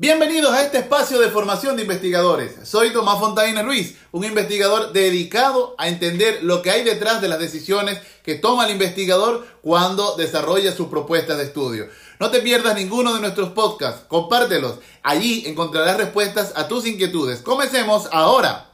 Bienvenidos a este espacio de formación de investigadores. Soy Tomás Fontaine Ruiz, un investigador dedicado a entender lo que hay detrás de las decisiones que toma el investigador cuando desarrolla sus propuestas de estudio. No te pierdas ninguno de nuestros podcasts, compártelos. Allí encontrarás respuestas a tus inquietudes. Comencemos ahora.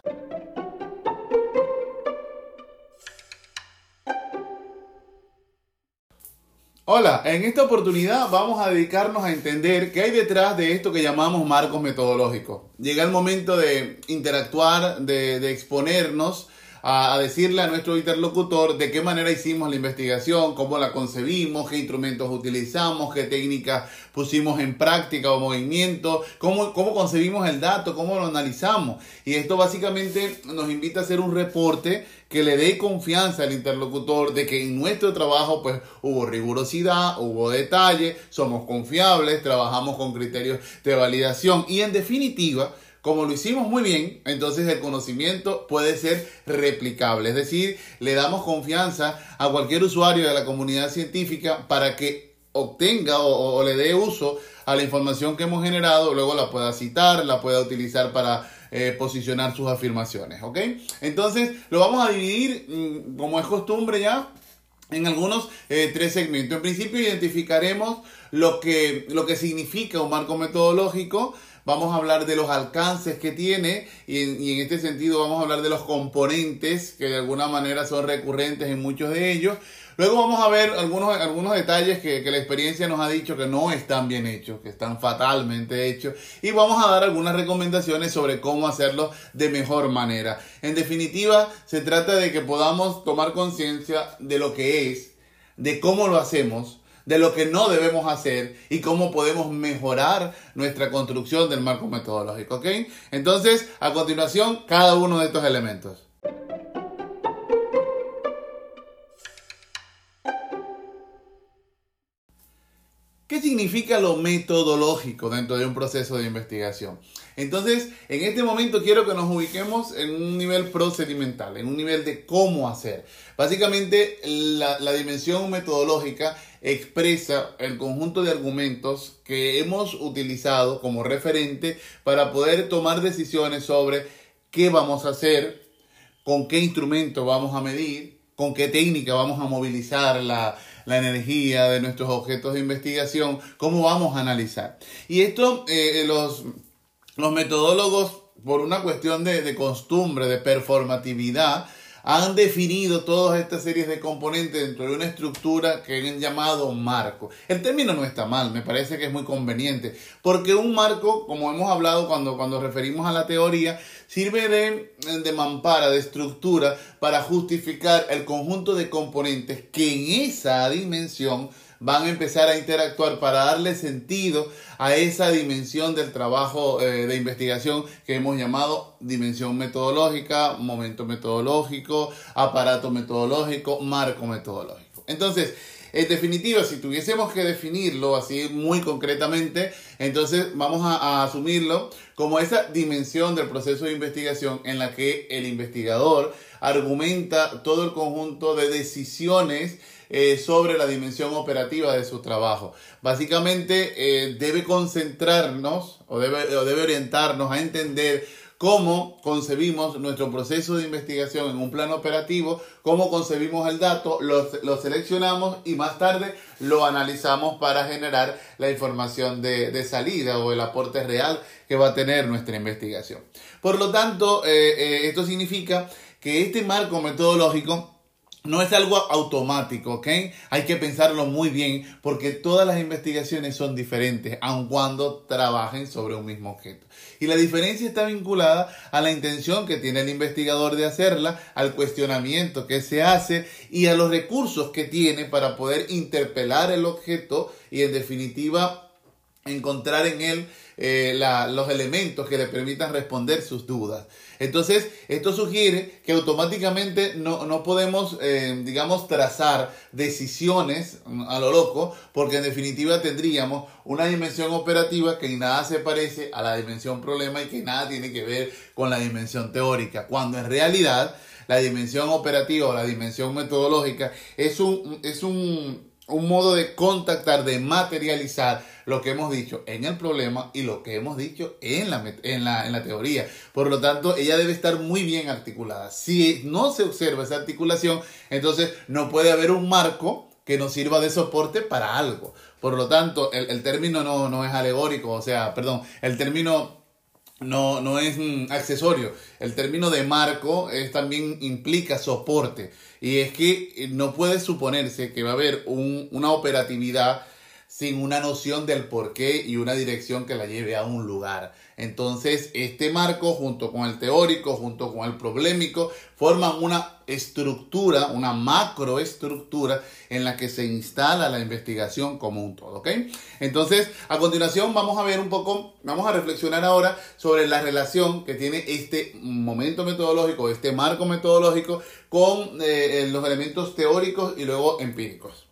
Hola, en esta oportunidad vamos a dedicarnos a entender qué hay detrás de esto que llamamos marcos metodológicos. Llega el momento de interactuar, de, exponernos a, decirle a nuestro interlocutor de qué manera hicimos la investigación, cómo la concebimos, qué instrumentos utilizamos, qué técnicas pusimos en práctica o movimiento, cómo, cómo concebimos el dato, cómo lo analizamos. Y esto básicamente nos invita a hacer un reporte que le dé confianza al interlocutor de que en nuestro trabajo pues hubo rigurosidad, hubo detalle, somos confiables, trabajamos con criterios de validación y en definitiva como lo hicimos muy bien, entonces el conocimiento puede ser replicable. Es decir, le damos confianza a cualquier usuario de la comunidad científica para que obtenga o, le dé uso a la información que hemos generado, luego la pueda citar, la pueda utilizar para eh, posicionar sus afirmaciones. ¿Ok? Entonces, lo vamos a dividir, mm, como es costumbre ya, en algunos eh, tres segmentos. En principio identificaremos lo que, lo que significa un marco metodológico, vamos a hablar de los alcances que tiene y en, este sentido vamos a hablar de los componentes que de alguna manera son recurrentes en muchos de ellos. Luego vamos a ver algunos, algunos detalles que, que, la experiencia nos ha dicho que no están bien hechos, que están fatalmente hechos. Y vamos a dar algunas recomendaciones sobre cómo hacerlo de mejor manera. En definitiva, se trata de que podamos tomar conciencia de lo que es, de cómo lo hacemos, de lo que no debemos hacer y cómo podemos mejorar nuestra construcción del marco metodológico. ¿ok? Entonces, a continuación, cada uno de estos elementos. ¿Qué significa lo metodológico dentro de un proceso de investigación? Entonces, en este momento quiero que nos ubiquemos en un nivel procedimental, en un nivel de cómo hacer. Básicamente, la, la dimensión metodológica expresa el conjunto de argumentos que hemos utilizado como referente para poder tomar decisiones sobre qué vamos a hacer, con qué instrumento vamos a medir, con qué técnica vamos a movilizar la, la energía de nuestros objetos de investigación, cómo vamos a analizar. Y esto eh, los, los metodólogos, por una cuestión de, de costumbre, de performatividad, han definido todas estas series de componentes dentro de una estructura que han llamado marco. El término no está mal, me parece que es muy conveniente, porque un marco, como hemos hablado cuando, cuando referimos a la teoría, sirve de, de mampara, de estructura, para justificar el conjunto de componentes que en esa dimensión van a empezar a interactuar para darle sentido a esa dimensión del trabajo eh, de investigación que hemos llamado dimensión metodológica, momento metodológico, aparato metodológico, marco metodológico. Entonces, en definitiva, si tuviésemos que definirlo así muy concretamente, entonces vamos a, a, asumirlo como esa dimensión del proceso de investigación en la que el investigador argumenta todo el conjunto de decisiones eh, sobre la dimensión operativa de su trabajo. Básicamente eh, debe concentrarnos o debe, o debe orientarnos a entender cómo concebimos nuestro proceso de investigación en un plano operativo, cómo concebimos el dato, lo, lo seleccionamos y más tarde lo analizamos para generar la información de, de, salida o el aporte real que va a tener nuestra investigación. Por lo tanto, eh, esto significa que este marco metodológico no es algo automático, ¿ok? Hay que pensarlo muy bien porque todas las investigaciones son diferentes, aun cuando trabajen sobre un mismo objeto. Y la diferencia está vinculada a la intención que tiene el investigador de hacerla, al cuestionamiento que se hace y a los recursos que tiene para poder interpelar el objeto y en definitiva encontrar en él eh, los elementos que le permitan responder sus dudas. Entonces, esto sugiere que automáticamente no, no podemos, eh, digamos, trazar decisiones a lo loco, porque en definitiva tendríamos una dimensión operativa que nada se parece a la dimensión problema y que nada tiene que ver con la dimensión teórica, cuando en realidad la dimensión operativa o la dimensión metodológica es un, es un un modo de contactar, de materializar lo que hemos dicho en el problema y lo que hemos dicho en la, en la, en la teoría. Por lo tanto, ella debe estar muy bien articulada. Si no se observa esa articulación, entonces no puede haber un marco que nos sirva de soporte para algo. Por lo tanto, el, el término no, no es alegórico, o sea, perdón, el término no, no es mm, accesorio. El término de marco es, también implica soporte. Y es que eh, no puede suponerse que va a haber un, una operatividad sin una noción del porqué y una dirección que la lleve a un lugar. Entonces, este marco, junto con el teórico, junto con el problemático, forman una estructura, una macroestructura en la que se instala la investigación como un todo, ¿ok? Entonces, a continuación vamos a ver un poco, vamos a reflexionar ahora sobre la relación que tiene este momento metodológico, este marco metodológico con eh, los elementos teóricos y luego empíricos.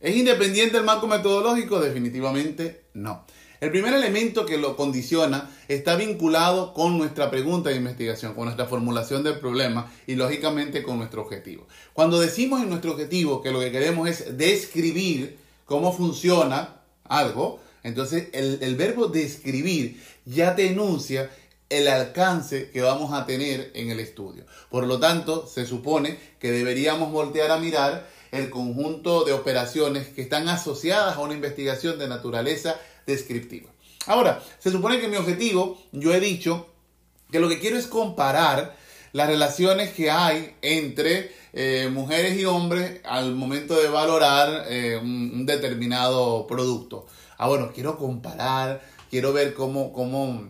¿Es independiente el marco metodológico? Definitivamente no. El primer elemento que lo condiciona está vinculado con nuestra pregunta de investigación, con nuestra formulación del problema y lógicamente con nuestro objetivo. Cuando decimos en nuestro objetivo que lo que queremos es describir cómo funciona algo, entonces el, verbo describir ya te enuncia el alcance que vamos a tener en el estudio. Por lo tanto, se supone que deberíamos voltear a mirar el conjunto de operaciones que están asociadas a una investigación de naturaleza descriptiva. Ahora, se supone que mi objetivo, yo he dicho que lo que quiero es comparar las relaciones que hay entre eh, mujeres y hombres al momento de valorar eh, un, determinado producto. Ah, bueno, quiero comparar, quiero ver cómo, cómo,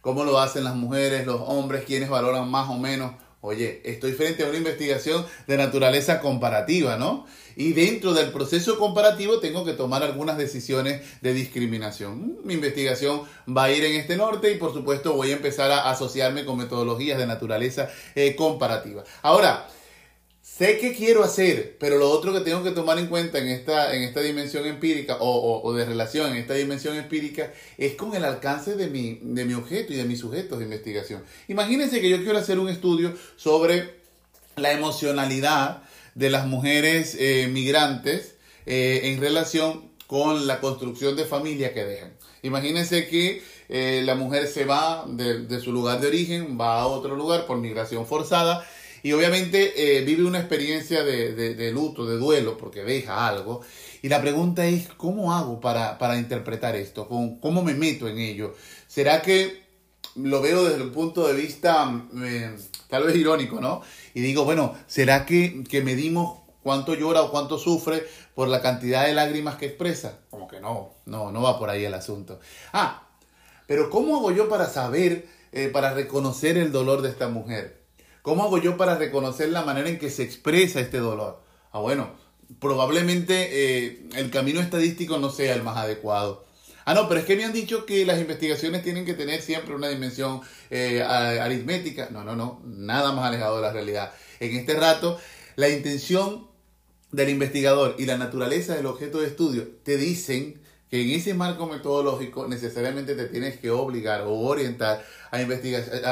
cómo lo hacen las mujeres, los hombres, quienes valoran más o menos Oye, estoy frente a una investigación de naturaleza comparativa, ¿no? Y dentro del proceso comparativo tengo que tomar algunas decisiones de discriminación. Mi investigación va a ir en este norte y por supuesto voy a empezar a asociarme con metodologías de naturaleza eh, comparativa. Ahora, sé qué quiero hacer, pero lo otro que tengo que tomar en cuenta en esta, en esta dimensión empírica o, de relación en esta dimensión empírica es con el alcance de mi, de mi objeto y de mis sujetos de investigación. Imagínense que yo quiero hacer un estudio sobre la emocionalidad de las mujeres eh, migrantes eh, en relación con la construcción de familia que dejan. Imagínense que eh, la mujer se va de, de, su lugar de origen, va a otro lugar por migración forzada y obviamente eh, vive una experiencia de, luto, de duelo, porque deja algo. Y la pregunta es, ¿cómo hago para, interpretar esto? ¿Cómo, me meto en ello? ¿Será que lo veo desde el punto de vista eh, tal vez irónico, ¿no? Y digo, bueno, ¿será que, que medimos cuánto llora o cuánto sufre por la cantidad de lágrimas que expresa? Como que no, no, no va por ahí el asunto. Ah, pero ¿cómo hago yo para saber, eh, para reconocer el dolor de esta mujer? ¿Cómo hago yo para reconocer la manera en que se expresa este dolor? Ah, bueno, probablemente eh, el camino estadístico no sea el más adecuado. Ah, no, pero es que me han dicho que las investigaciones tienen que tener siempre una dimensión eh, aritmética. No, no, no, nada más alejado de la realidad. En este rato, la intención del investigador y la naturaleza del objeto de estudio te dicen que en ese marco metodológico necesariamente te tienes que obligar o orientar a,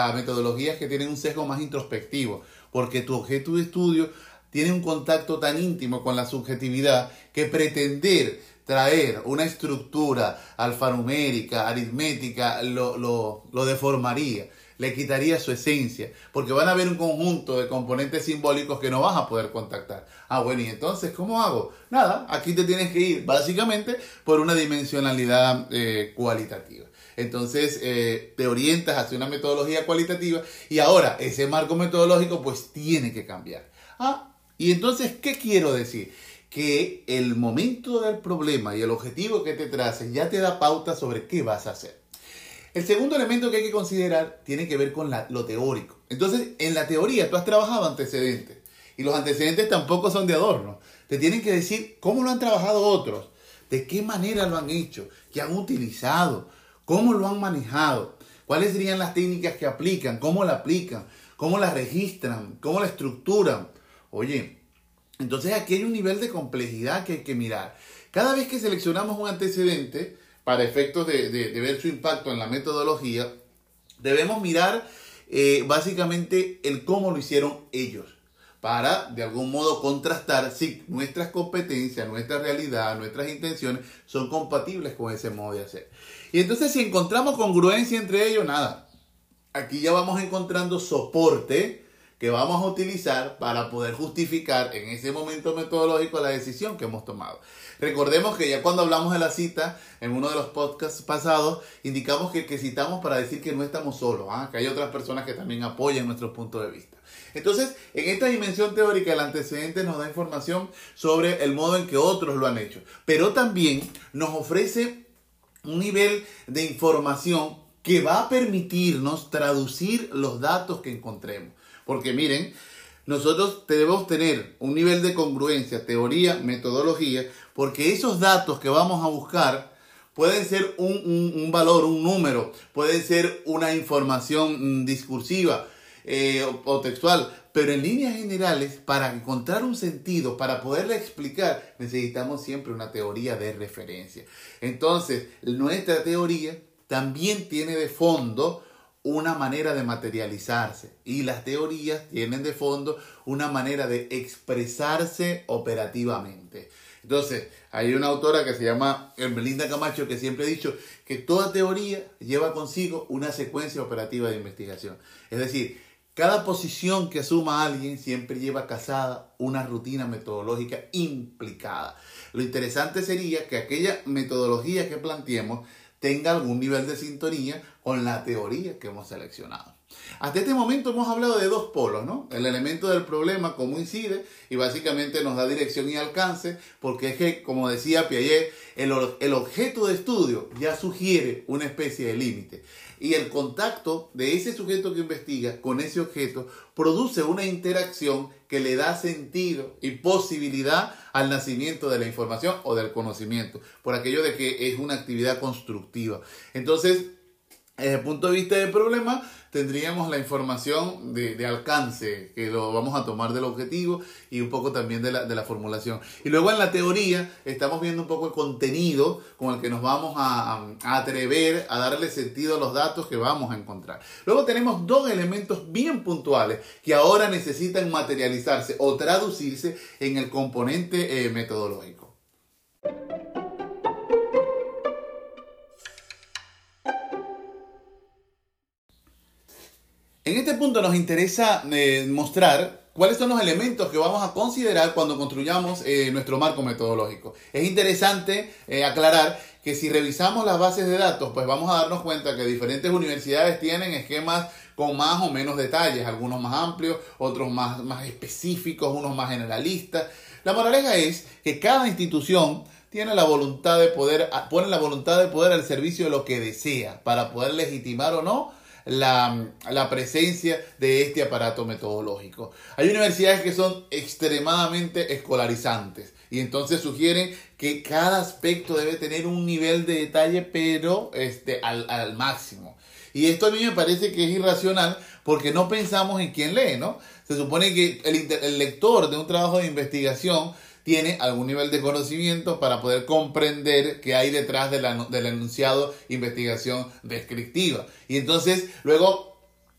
a metodologías que tienen un sesgo más introspectivo, porque tu objeto de estudio tiene un contacto tan íntimo con la subjetividad que pretender traer una estructura alfanumérica, aritmética, lo, lo, lo deformaría le quitaría su esencia, porque van a haber un conjunto de componentes simbólicos que no vas a poder contactar. Ah, bueno, y entonces, ¿cómo hago? Nada, aquí te tienes que ir básicamente por una dimensionalidad eh, cualitativa. Entonces eh, te orientas hacia una metodología cualitativa y ahora ese marco metodológico pues tiene que cambiar. Ah, y entonces, ¿qué quiero decir? Que el momento del problema y el objetivo que te traces ya te da pauta sobre qué vas a hacer. El segundo elemento que hay que considerar tiene que ver con lo teórico. Entonces, en la teoría tú has trabajado antecedentes y los antecedentes tampoco son de adorno. Te tienen que decir cómo lo han trabajado otros, de qué manera lo han hecho, qué han utilizado, cómo lo han manejado, cuáles serían las técnicas que aplican, cómo la aplican, cómo la registran, cómo la estructuran. Oye, entonces aquí hay un nivel de complejidad que hay que mirar. Cada vez que seleccionamos un antecedente, para efectos de, ver su impacto en la metodología, debemos mirar eh, básicamente el cómo lo hicieron ellos para de algún modo contrastar si nuestras competencias, nuestra realidad, nuestras intenciones son compatibles con ese modo de hacer. Y entonces si encontramos congruencia entre ellos, nada. Aquí ya vamos encontrando soporte que vamos a utilizar para poder justificar en ese momento metodológico la decisión que hemos tomado. Recordemos que ya cuando hablamos de la cita, en uno de los podcasts pasados, indicamos que, que citamos para decir que no estamos solos, ¿ah? que hay otras personas que también apoyan nuestro punto de vista. Entonces, en esta dimensión teórica, el antecedente nos da información sobre el modo en que otros lo han hecho, pero también nos ofrece un nivel de información que va a permitirnos traducir los datos que encontremos. Porque miren, nosotros debemos tener un nivel de congruencia, teoría, metodología, porque esos datos que vamos a buscar pueden ser un, valor, un número, pueden ser una información mm, discursiva eh, o, textual, pero en líneas generales, para encontrar un sentido, para poderla explicar, necesitamos siempre una teoría de referencia. Entonces, nuestra teoría también tiene de fondo una manera de materializarse y las teorías tienen de fondo una manera de expresarse operativamente. Entonces, hay una autora que se llama Melinda Camacho que siempre ha dicho que toda teoría lleva consigo una secuencia operativa de investigación. Es decir, cada posición que asuma alguien siempre lleva casada una rutina metodológica implicada. Lo interesante sería que aquella metodología que planteemos tenga algún nivel de sintonía con la teoría que hemos seleccionado. Hasta este momento hemos hablado de dos polos, ¿no? El elemento del problema, cómo incide, y básicamente nos da dirección y alcance, porque es que, como decía Piaget, el, el objeto de estudio ya sugiere una especie de límite. Y el contacto de ese sujeto que investiga con ese objeto produce una interacción que le da sentido y posibilidad al nacimiento de la información o del conocimiento, por aquello de que es una actividad constructiva. Entonces, desde el punto de vista del problema, tendríamos la información de, alcance, que lo vamos a tomar del objetivo y un poco también de la, formulación. Y luego en la teoría estamos viendo un poco el contenido con el que nos vamos a, atrever a darle sentido a los datos que vamos a encontrar. Luego tenemos dos elementos bien puntuales que ahora necesitan materializarse o traducirse en el componente eh, metodológico. En este punto nos interesa eh, mostrar cuáles son los elementos que vamos a considerar cuando construyamos eh, nuestro marco metodológico. Es interesante eh, aclarar que si revisamos las bases de datos, pues vamos a darnos cuenta que diferentes universidades tienen esquemas con más o menos detalles, algunos más amplios, otros más, más específicos, unos más generalistas. La moraleja es que cada institución tiene la voluntad de poder, pone la voluntad de poder al servicio de lo que desea para poder legitimar o no la, presencia de este aparato metodológico. Hay universidades que son extremadamente escolarizantes y entonces sugieren que cada aspecto debe tener un nivel de detalle, pero este, al, máximo. Y esto a mí me parece que es irracional porque no pensamos en quién lee, ¿no? Se supone que el, el lector de un trabajo de investigación tiene algún nivel de conocimiento para poder comprender qué hay detrás de del enunciado investigación descriptiva. Y entonces luego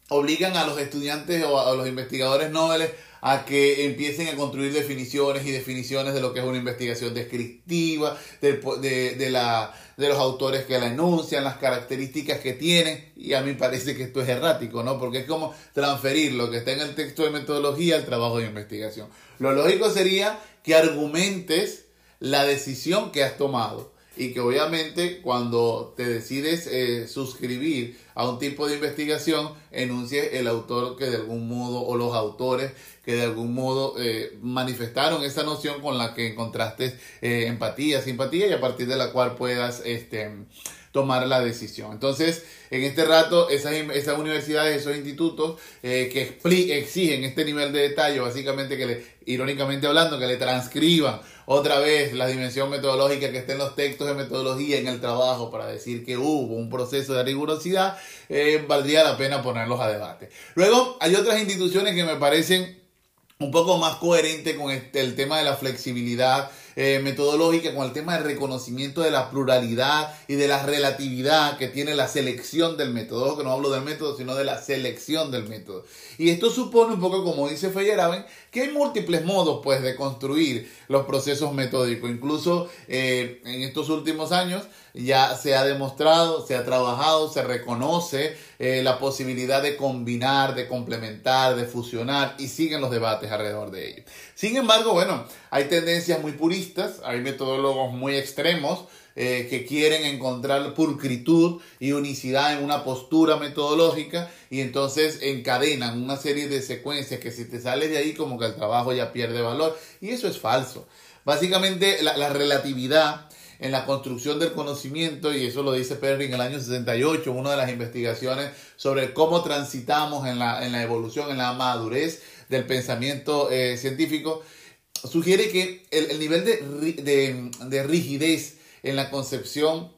obligan a los estudiantes o a los investigadores nobles a que empiecen a construir definiciones y definiciones de lo que es una investigación descriptiva, de, de, la, de los autores que la enuncian, las características que tienen, y a mí parece que esto es errático, ¿no? Porque es como transferir lo que está en el texto de metodología al trabajo de investigación. Lo lógico sería argumentes la decisión que has tomado y que obviamente cuando te decides eh, suscribir a un tipo de investigación, enuncie el autor que de algún modo o los autores que de algún modo eh, manifestaron esa noción con la que encontraste eh, empatía, simpatía y a partir de la cual puedas este, tomar la decisión. Entonces, en este rato, esas, esas universidades, esos institutos que exigen este nivel de detalle, básicamente que le, irónicamente hablando, que le transcriban otra vez la dimensión metodológica que está en los textos de metodología en el trabajo para decir que hubo un proceso de rigurosidad, eh, valdría la pena ponerlos a debate. Luego, hay otras instituciones que me parecen un poco más coherentes con este, el tema de la flexibilidad eh, metodológica con el tema del reconocimiento de la pluralidad y de la relatividad que tiene la selección del método. que no hablo del método, sino de la selección del método. Y esto supone un poco, como dice Feyerabend, que hay múltiples modos pues, de construir los procesos metódicos. Incluso eh, en estos últimos años ya se ha demostrado, se ha trabajado, se reconoce eh, la posibilidad de combinar, de complementar, de fusionar y siguen los debates alrededor de ello. Sin embargo, bueno, hay tendencias muy puristas, hay metodólogos muy extremos eh, que quieren encontrar pulcritud y unicidad en una postura metodológica y entonces encadenan una serie de secuencias que si te sales de ahí como que el trabajo ya pierde valor y eso es falso. Básicamente la, la relatividad en la construcción del conocimiento, y eso lo dice Perry en el año 68, una de las investigaciones sobre cómo transitamos en la, en la evolución, en la madurez del pensamiento eh, científico, sugiere que el, nivel de, de rigidez en la concepción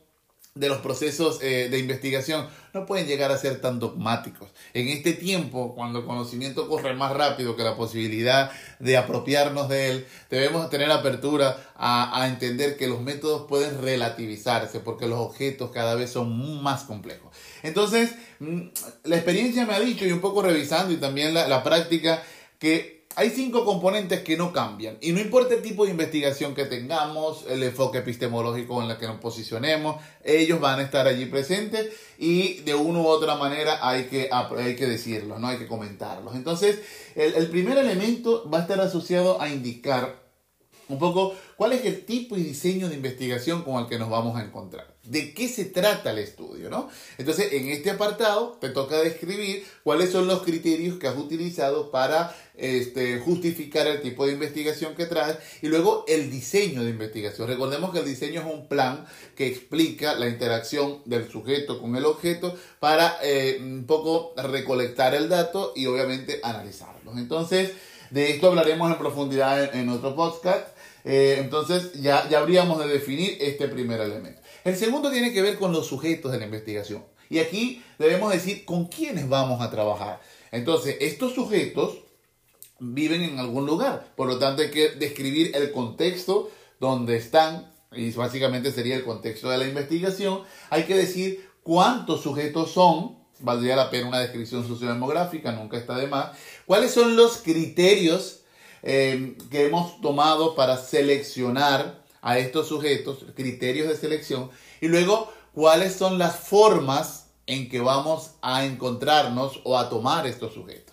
de los procesos eh, de investigación no pueden llegar a ser tan dogmáticos. En este tiempo, cuando el conocimiento corre más rápido que la posibilidad de apropiarnos de él, debemos tener apertura a, a entender que los métodos pueden relativizarse porque los objetos cada vez son más complejos. Entonces, mm, la experiencia me ha dicho, y un poco revisando y también la, la práctica, que hay cinco componentes que no cambian. Y no importa el tipo de investigación que tengamos, el enfoque epistemológico en el que nos posicionemos, ellos van a estar allí presentes y de una u otra manera hay que, hay que decirlos, no hay que comentarlos. Entonces, el, el primer elemento va a estar asociado a indicar un poco cuál es el tipo y diseño de investigación con el que nos vamos a encontrar. ¿De qué se trata el estudio? ¿no? Entonces, en este apartado te toca describir cuáles son los criterios que has utilizado para este, justificar el tipo de investigación que traes y luego el diseño de investigación. Recordemos que el diseño es un plan que explica la interacción del sujeto con el objeto para eh, un poco recolectar el dato y obviamente analizarlo. Entonces, de esto hablaremos en profundidad en, otro podcast. Eh, entonces ya, ya habríamos de definir este primer elemento. El segundo tiene que ver con los sujetos de la investigación. Y aquí debemos decir con quiénes vamos a trabajar. Entonces, estos sujetos viven en algún lugar. Por lo tanto, hay que describir el contexto donde están, y básicamente sería el contexto de la investigación. Hay que decir cuántos sujetos son, valdría la pena una descripción sociodemográfica, nunca está de más. ¿Cuáles son los criterios eh, que hemos tomado para seleccionar a estos sujetos, criterios de selección? Y luego, ¿cuáles son las formas en que vamos a encontrarnos o a tomar estos sujetos?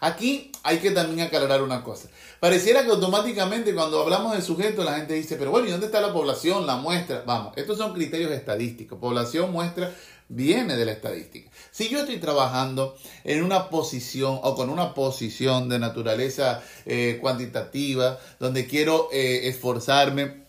Aquí hay que también aclarar una cosa. Pareciera que automáticamente cuando hablamos del sujeto la gente dice, pero bueno, ¿y dónde está la población, la muestra? Vamos, estos son criterios estadísticos. Población, muestra, viene de la estadística. Si yo estoy trabajando en una posición o con una posición de naturaleza eh, cuantitativa, donde quiero eh, esforzarme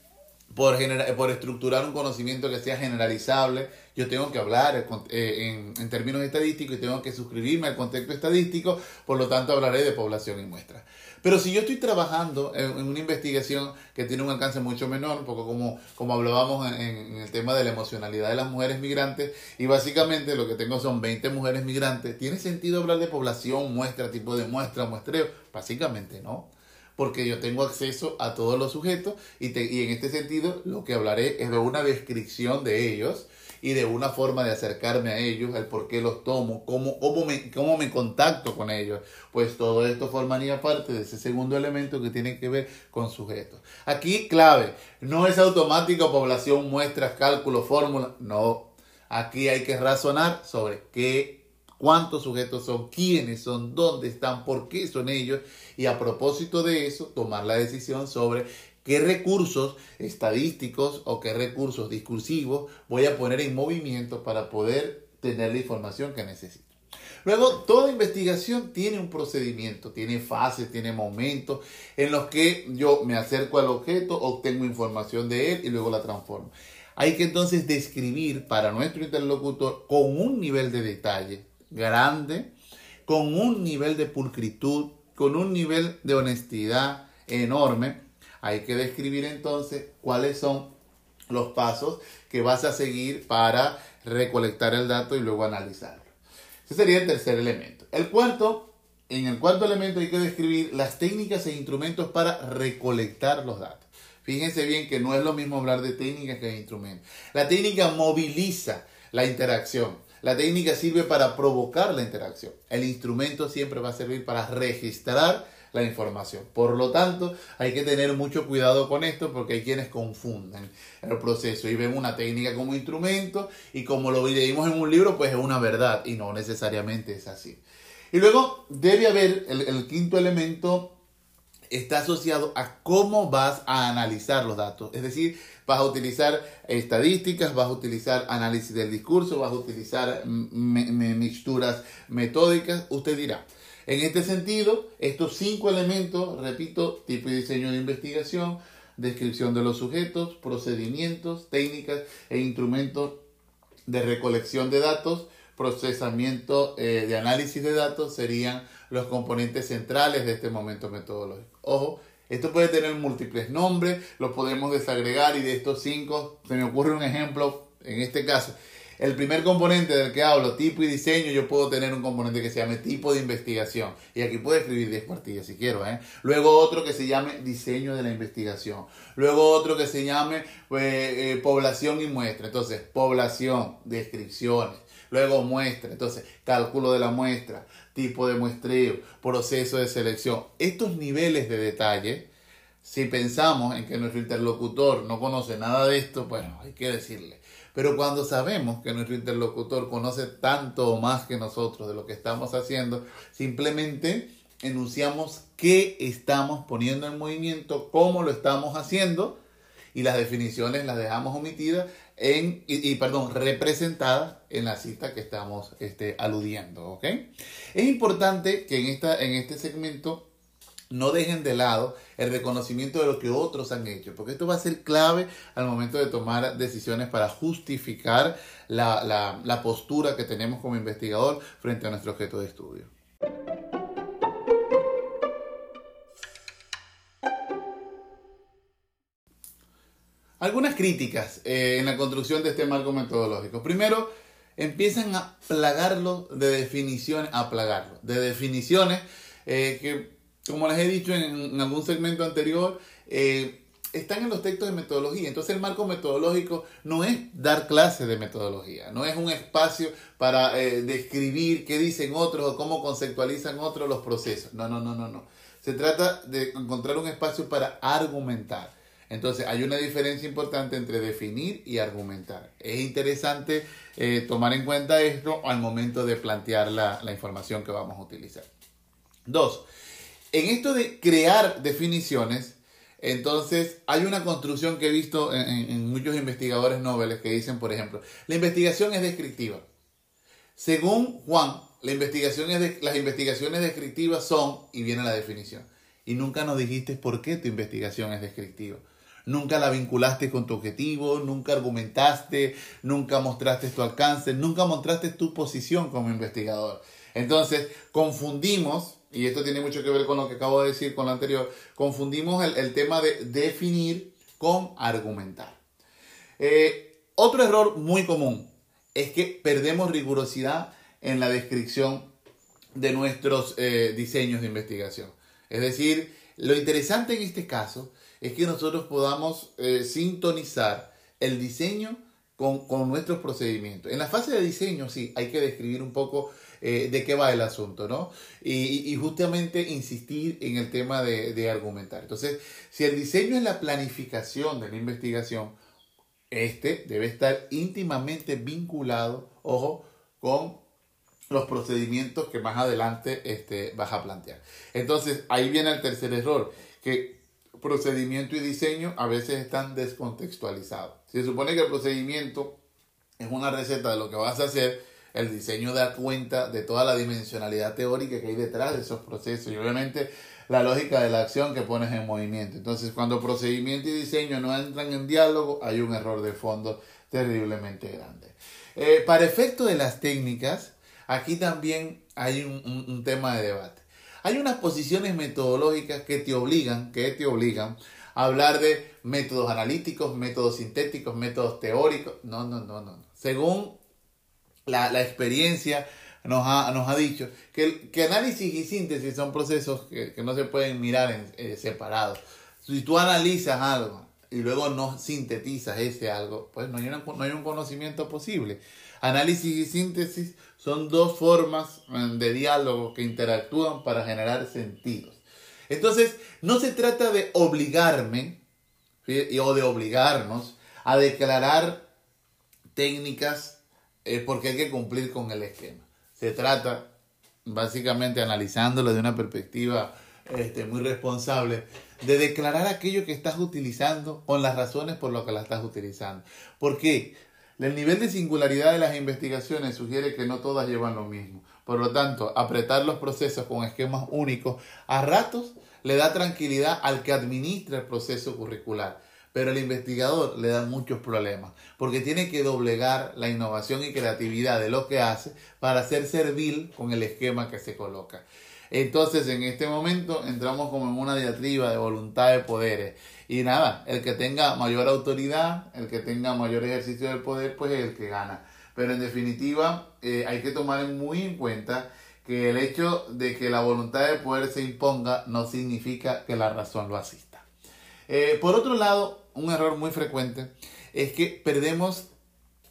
por, por estructurar un conocimiento que sea generalizable, yo tengo que hablar eh, en, términos estadísticos y tengo que suscribirme al contexto estadístico, por lo tanto hablaré de población y muestra. Pero si yo estoy trabajando en, una investigación que tiene un alcance mucho menor, un poco como, como hablábamos en, el tema de la emocionalidad de las mujeres migrantes, y básicamente lo que tengo son 20 mujeres migrantes, ¿tiene sentido hablar de población, muestra, tipo de muestra, muestreo? Básicamente no porque yo tengo acceso a todos los sujetos y, y en este sentido lo que hablaré es de una descripción de ellos y de una forma de acercarme a ellos, el por qué los tomo, cómo, cómo, me, cómo me contacto con ellos. Pues todo esto formaría parte de ese segundo elemento que tiene que ver con sujetos. Aquí clave, no es automático población, muestras, cálculo, fórmula, no. Aquí hay que razonar sobre qué cuántos sujetos son, quiénes son, dónde están, por qué son ellos y a propósito de eso tomar la decisión sobre qué recursos estadísticos o qué recursos discursivos voy a poner en movimiento para poder tener la información que necesito. Luego, toda investigación tiene un procedimiento, tiene fases, tiene momentos en los que yo me acerco al objeto, obtengo información de él y luego la transformo. Hay que entonces describir para nuestro interlocutor con un nivel de detalle grande, con un nivel de pulcritud, con un nivel de honestidad enorme, hay que describir entonces cuáles son los pasos que vas a seguir para recolectar el dato y luego analizarlo. Ese sería el tercer elemento. El cuarto, en el cuarto elemento hay que describir las técnicas e instrumentos para recolectar los datos. Fíjense bien que no es lo mismo hablar de técnica que de instrumento. La técnica moviliza la interacción. La técnica sirve para provocar la interacción. El instrumento siempre va a servir para registrar la información. Por lo tanto, hay que tener mucho cuidado con esto porque hay quienes confunden el proceso y ven una técnica como instrumento y como lo leímos en un libro, pues es una verdad y no necesariamente es así. Y luego debe haber el, quinto elemento está asociado a cómo vas a analizar los datos. Es decir, vas a utilizar estadísticas, vas a utilizar análisis del discurso, vas a utilizar mixturas metódicas. Usted dirá, en este sentido, estos cinco elementos, repito, tipo y diseño de investigación, descripción de los sujetos, procedimientos, técnicas e instrumentos de recolección de datos, procesamiento eh, de análisis de datos serían los componentes centrales de este momento metodológico. Ojo, esto puede tener múltiples nombres, lo podemos desagregar y de estos cinco se me ocurre un ejemplo en este caso. El primer componente del que hablo, tipo y diseño, yo puedo tener un componente que se llame tipo de investigación. Y aquí puedo escribir 10 cuartillas si quiero. ¿eh? Luego otro que se llame diseño de la investigación. Luego otro que se llame pues, eh, población y muestra. Entonces, población, descripciones. Luego muestra. Entonces, cálculo de la muestra, tipo de muestreo, proceso de selección. Estos niveles de detalle, si pensamos en que nuestro interlocutor no conoce nada de esto, bueno, hay que decirle pero cuando sabemos que nuestro interlocutor conoce tanto o más que nosotros de lo que estamos haciendo, simplemente enunciamos qué estamos poniendo en movimiento, cómo lo estamos haciendo y las definiciones las dejamos omitidas en, y, perdón, representadas en la cita que estamos este, aludiendo, Es importante que en, esta, en este segmento no dejen de lado el reconocimiento de lo que otros han hecho, porque esto va a ser clave al momento de tomar decisiones para justificar la, postura que tenemos como investigador frente a nuestro objeto de estudio. Algunas críticas eh, en la construcción de este marco metodológico. Primero, empiezan a plagarlo de definiciones, a plagarlo de definiciones eh, que como les he dicho en, algún segmento anterior, eh, están en los textos de metodología. Entonces el marco metodológico no es dar clases de metodología, no es un espacio para eh, describir qué dicen otros o cómo conceptualizan otros los procesos. No, no, no, no, no. Se trata de encontrar un espacio para argumentar. Entonces hay una diferencia importante entre definir y argumentar. Es interesante eh, tomar en cuenta esto al momento de plantear la, la información que vamos a utilizar. Dos, en esto de crear definiciones, entonces hay una construcción que he visto en, muchos investigadores noveles que dicen, por ejemplo, la investigación es descriptiva. Según Juan, la investigación es las investigaciones descriptivas son, y viene la definición, y nunca nos dijiste por qué tu investigación es descriptiva. Nunca la vinculaste con tu objetivo, nunca argumentaste, nunca mostraste tu alcance, nunca mostraste tu posición como investigador. Entonces, confundimos y esto tiene mucho que ver con lo que acabo de decir con lo anterior, confundimos el, tema de definir con argumentar. Eh, otro error muy común es que perdemos rigurosidad en la descripción de nuestros eh, diseños de investigación. Es decir, lo interesante en este caso es que nosotros podamos eh, sintonizar el diseño con, con, nuestros procedimientos. En la fase de diseño, sí, hay que describir un poco eh, de qué va el asunto, ¿no? Y, justamente insistir en el tema de, argumentar. Entonces, si el diseño es la planificación de la investigación, este debe estar íntimamente vinculado, ojo, con los procedimientos que más adelante este, vas a plantear. Entonces, ahí viene el tercer error, que procedimiento y diseño a veces están descontextualizados. Se supone que el procedimiento es una receta de lo que vas a hacer, el diseño da cuenta de toda la dimensionalidad teórica que hay detrás de esos procesos y obviamente la lógica de la acción que pones en movimiento. Entonces, cuando procedimiento y diseño no entran en diálogo, hay un error de fondo terriblemente grande. Eh, para efecto de las técnicas, aquí también hay un, tema de debate. Hay unas posiciones metodológicas que te obligan, que te obligan a hablar de métodos analíticos, métodos sintéticos, métodos teóricos. No, no, no, no. Según la, experiencia nos ha, dicho que, análisis y síntesis son procesos que, no se pueden mirar eh, separados. Si tú analizas algo y luego no sintetizas ese algo, pues no hay un conocimiento posible. Análisis y síntesis son dos formas eh, de diálogo que interactúan para generar sentidos. Entonces, no se trata de obligarme o de obligarnos a declarar técnicas eh, porque hay que cumplir con el esquema. Se trata, básicamente analizándolo de una perspectiva este, muy responsable, de declarar aquello que estás utilizando con las razones por las que la estás utilizando. ¿Por qué? El nivel de singularidad de las investigaciones sugiere que no todas llevan lo mismo. Por lo tanto, apretar los procesos con esquemas únicos a ratos le da tranquilidad al que administra el proceso curricular. Pero al investigador le da muchos problemas, porque tiene que doblegar la innovación y creatividad de lo que hace para ser servil con el esquema que se coloca. Entonces, en este momento entramos como en una diatriba de voluntad de poderes. Y nada, el que tenga mayor autoridad, el que tenga mayor ejercicio del poder, pues es el que gana. Pero en definitiva, eh, hay que tomar muy en cuenta que el hecho de que la voluntad de poder se imponga no significa que la razón lo asista. Eh, por otro lado, un error muy frecuente es que perdemos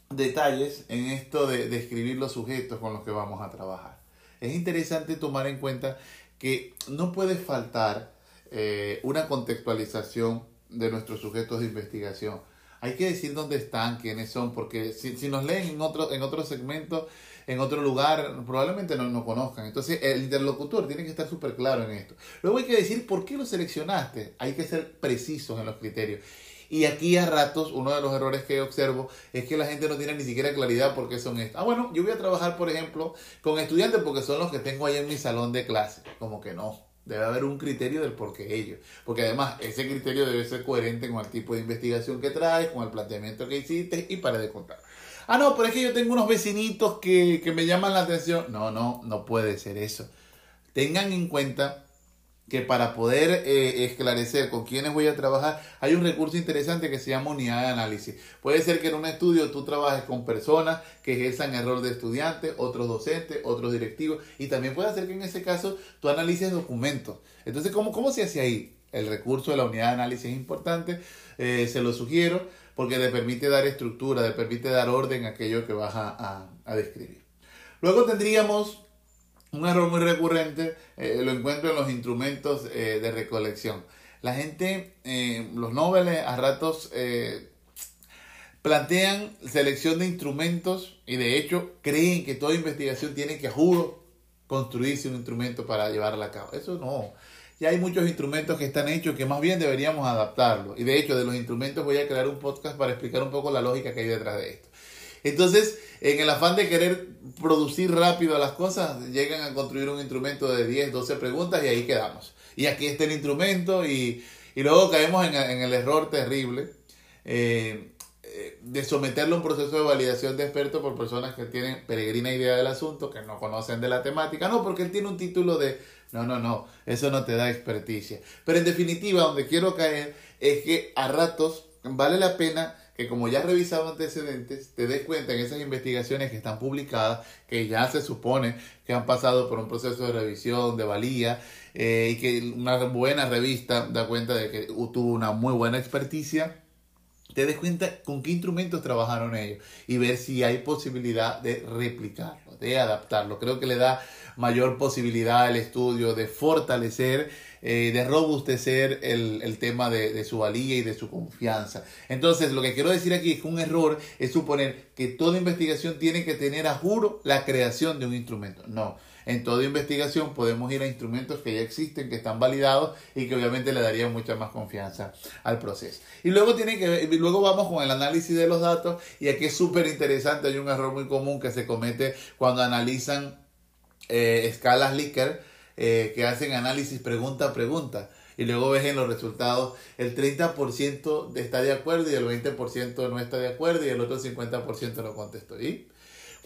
detalles en esto de describir los sujetos con los que vamos a trabajar es interesante tomar en cuenta que no puede faltar eh, una contextualización de nuestros sujetos de investigación. Hay que decir dónde están, quiénes son, porque si, si nos leen en otro, en otro segmento, en otro lugar, probablemente no nos conozcan. Entonces el interlocutor tiene que estar súper claro en esto. Luego hay que decir por qué lo seleccionaste. Hay que ser precisos en los criterios. Y aquí a ratos, uno de los errores que observo es que la gente no tiene ni siquiera claridad por qué son estos. Ah, bueno, yo voy a trabajar, por ejemplo, con estudiantes porque son los que tengo ahí en mi salón de clase. Como que no. Debe haber un criterio del por qué ellos. Porque además ese criterio debe ser coherente con el tipo de investigación que traes, con el planteamiento que hiciste y para de contar. Ah, no, pero es que yo tengo unos vecinitos que, que me llaman la atención. No, no, no puede ser eso. Tengan en cuenta que para poder eh, esclarecer con quiénes voy a trabajar, hay un recurso interesante que se llama unidad de análisis. Puede ser que en un estudio tú trabajes con personas que ejerzan error de estudiantes, otros docentes, otros directivos, y también puede ser que en ese caso tú analices documentos. Entonces, ¿cómo, cómo se hace ahí? El recurso de la unidad de análisis es importante, eh, se lo sugiero, porque te permite dar estructura, te permite dar orden a aquello que vas a, a describir. Luego tendríamos un error muy recurrente eh, lo encuentro en los instrumentos eh, de recolección. La gente, eh, los noveles a ratos plantean selección de instrumentos y de hecho creen que toda investigación tiene que, juro, construirse un instrumento para llevarla a cabo. Eso no. Ya hay muchos instrumentos que están hechos que más bien deberíamos adaptarlos. Y de hecho, de los instrumentos voy a crear un podcast para explicar un poco la lógica que hay detrás de esto. Entonces, en el afán de querer producir rápido las cosas, llegan a construir un instrumento de 10, 12 preguntas y ahí quedamos. Y aquí está el instrumento y, luego caemos en, el error terrible eh, eh, de someterlo a un proceso de validación de expertos por personas que tienen peregrina idea del asunto, que no conocen de la temática. No, porque él tiene un título de... No, no, no, eso no te da experticia. Pero en definitiva, donde quiero caer es que a ratos vale la pena que como ya has revisado antecedentes, te des cuenta en esas investigaciones que están publicadas, que ya se supone que han pasado por un proceso de revisión, de valía, eh, y que una buena revista da cuenta de que tuvo una muy buena experticia, te des cuenta con qué instrumentos trabajaron ellos y ver si hay posibilidad de replicarlo, de adaptarlo. Creo que le da mayor posibilidad al estudio de fortalecer eh, de robustecer el, el tema de, de, su valía y de su confianza. Entonces, lo que quiero decir aquí es que un error es suponer que toda investigación tiene que tener a juro la creación de un instrumento. No. En toda investigación podemos ir a instrumentos que ya existen, que están validados y que obviamente le darían mucha más confianza al proceso. Y luego, tiene que, luego vamos con el análisis de los datos y aquí es súper interesante, hay un error muy común que se comete cuando analizan eh, escalas Likert eh, que hacen análisis pregunta a pregunta y luego ves en los resultados el 30% está de acuerdo y el 20% no está de acuerdo y el otro 50% no contestó. Y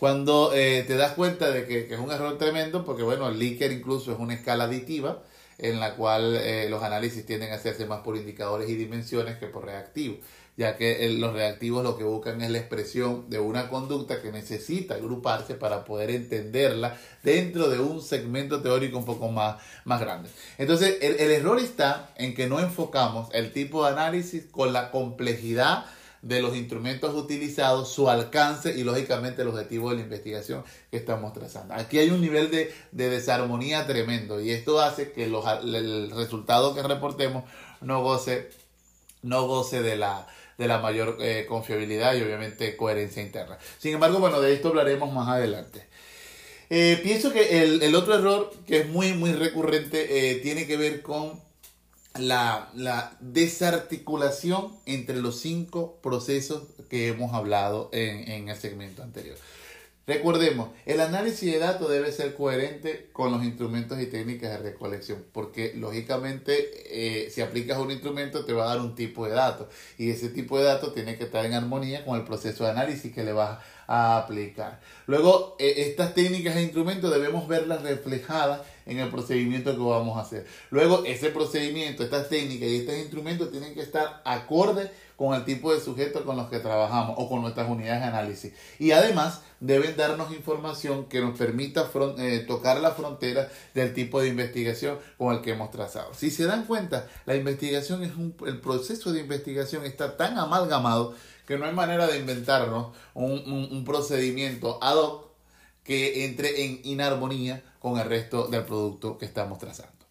cuando eh, te das cuenta de que, es un error tremendo, porque bueno, el Likert incluso es una escala aditiva, en la cual eh, los análisis tienden a hacerse más por indicadores y dimensiones que por reactivos, ya que los reactivos lo que buscan es la expresión de una conducta que necesita agruparse para poder entenderla dentro de un segmento teórico un poco más, más grande. Entonces, el, el error está en que no enfocamos el tipo de análisis con la complejidad de los instrumentos utilizados, su alcance y lógicamente el objetivo de la investigación que estamos trazando. Aquí hay un nivel de, desarmonía tremendo y esto hace que el resultado que reportemos no goce, no goce de la, de la mayor eh, confiabilidad y obviamente coherencia interna. Sin embargo, bueno, de esto hablaremos más adelante. Eh, pienso que el, otro error que es muy, muy recurrente eh, tiene que ver con la, desarticulación entre los cinco procesos que hemos hablado en, en el segmento anterior. Recordemos, el análisis de datos debe ser coherente con los instrumentos y técnicas de recolección, porque lógicamente eh, si aplicas un instrumento te va a dar un tipo de datos y ese tipo de datos tiene que estar en armonía con el proceso de análisis que le vas a aplicar. Luego, eh, estas técnicas e instrumentos debemos verlas reflejadas en el procedimiento que vamos a hacer. Luego, ese procedimiento, estas técnicas y estos instrumentos tienen que estar acordes con el tipo de sujetos con los que trabajamos o con nuestras unidades de análisis. Y además, deben darnos información que nos permita eh, tocar la frontera del tipo de investigación con el que hemos trazado. Si se dan cuenta, la investigación es un, el proceso de investigación está tan amalgamado que no hay manera de inventarnos un, un procedimiento ad hoc que entre en inarmonía con el resto del producto que estamos trazando.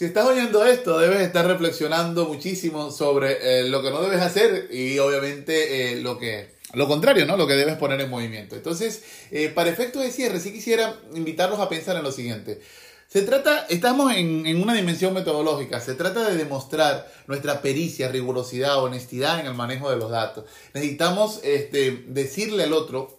Si estás oyendo esto, debes estar reflexionando muchísimo sobre eh, lo que no debes hacer y obviamente eh, lo que lo contrario, ¿no? Lo que debes poner en movimiento. Entonces, eh, para efectos de cierre, sí quisiera invitarlos a pensar en lo siguiente. Se trata, estamos en, en, una dimensión metodológica, se trata de demostrar nuestra pericia, rigurosidad, honestidad en el manejo de los datos. Necesitamos este, decirle al otro,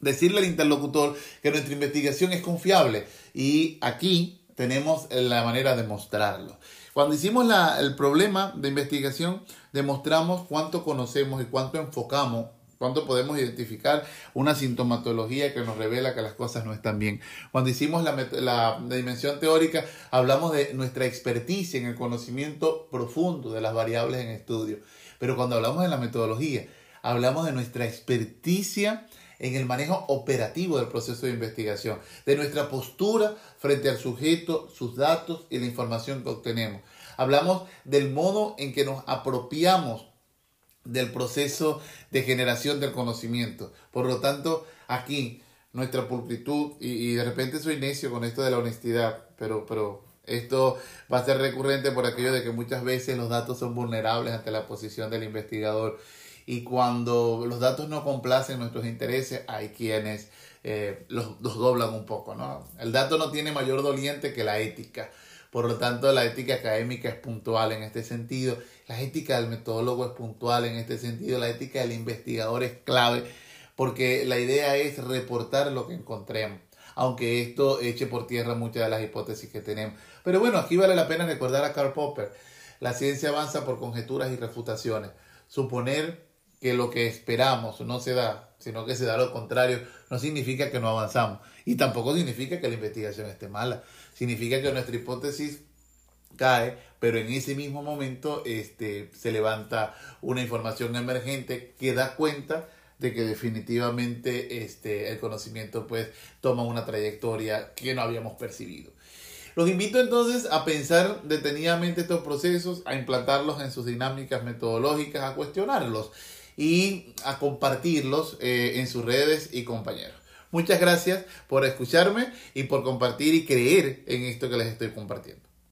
decirle al interlocutor que nuestra investigación es confiable. Y aquí tenemos la manera de mostrarlo. Cuando hicimos el problema de investigación, demostramos cuánto conocemos y cuánto enfocamos, cuánto podemos identificar una sintomatología que nos revela que las cosas no están bien. Cuando hicimos la, la dimensión teórica, hablamos de nuestra experticia en el conocimiento profundo de las variables en estudio. Pero cuando hablamos de la metodología, hablamos de nuestra experticia en el manejo operativo del proceso de investigación, de nuestra postura frente al sujeto, sus datos y la información que obtenemos. Hablamos del modo en que nos apropiamos del proceso de generación del conocimiento. Por lo tanto, aquí nuestra pulcritud, y, de repente soy necio con esto de la honestidad, pero, pero esto va a ser recurrente por aquello de que muchas veces los datos son vulnerables ante la posición del investigador y cuando los datos no complacen nuestros intereses, hay quienes eh, los, doblan un poco, ¿no? El dato no tiene mayor doliente que la ética. Por lo tanto, la ética académica es puntual en este sentido, la ética del metodólogo es puntual en este sentido, la ética del investigador es clave, porque la idea es reportar lo que encontremos, aunque esto eche por tierra muchas de las hipótesis que tenemos. Pero bueno, aquí vale la pena recordar a Karl Popper, la ciencia avanza por conjeturas y refutaciones. Suponer que lo que esperamos no se da, sino que se da lo contrario, no significa que no avanzamos. Y tampoco significa que la investigación esté mala. Significa que nuestra hipótesis cae, pero en ese mismo momento este, se levanta una información emergente que da cuenta de que definitivamente este, el conocimiento pues toma una trayectoria que no habíamos percibido. Los invito entonces a pensar detenidamente estos procesos, a implantarlos en sus dinámicas metodológicas, a cuestionarlos y a compartirlos eh, en sus redes y compañeros. Muchas gracias por escucharme y por compartir y creer en esto que les estoy compartiendo.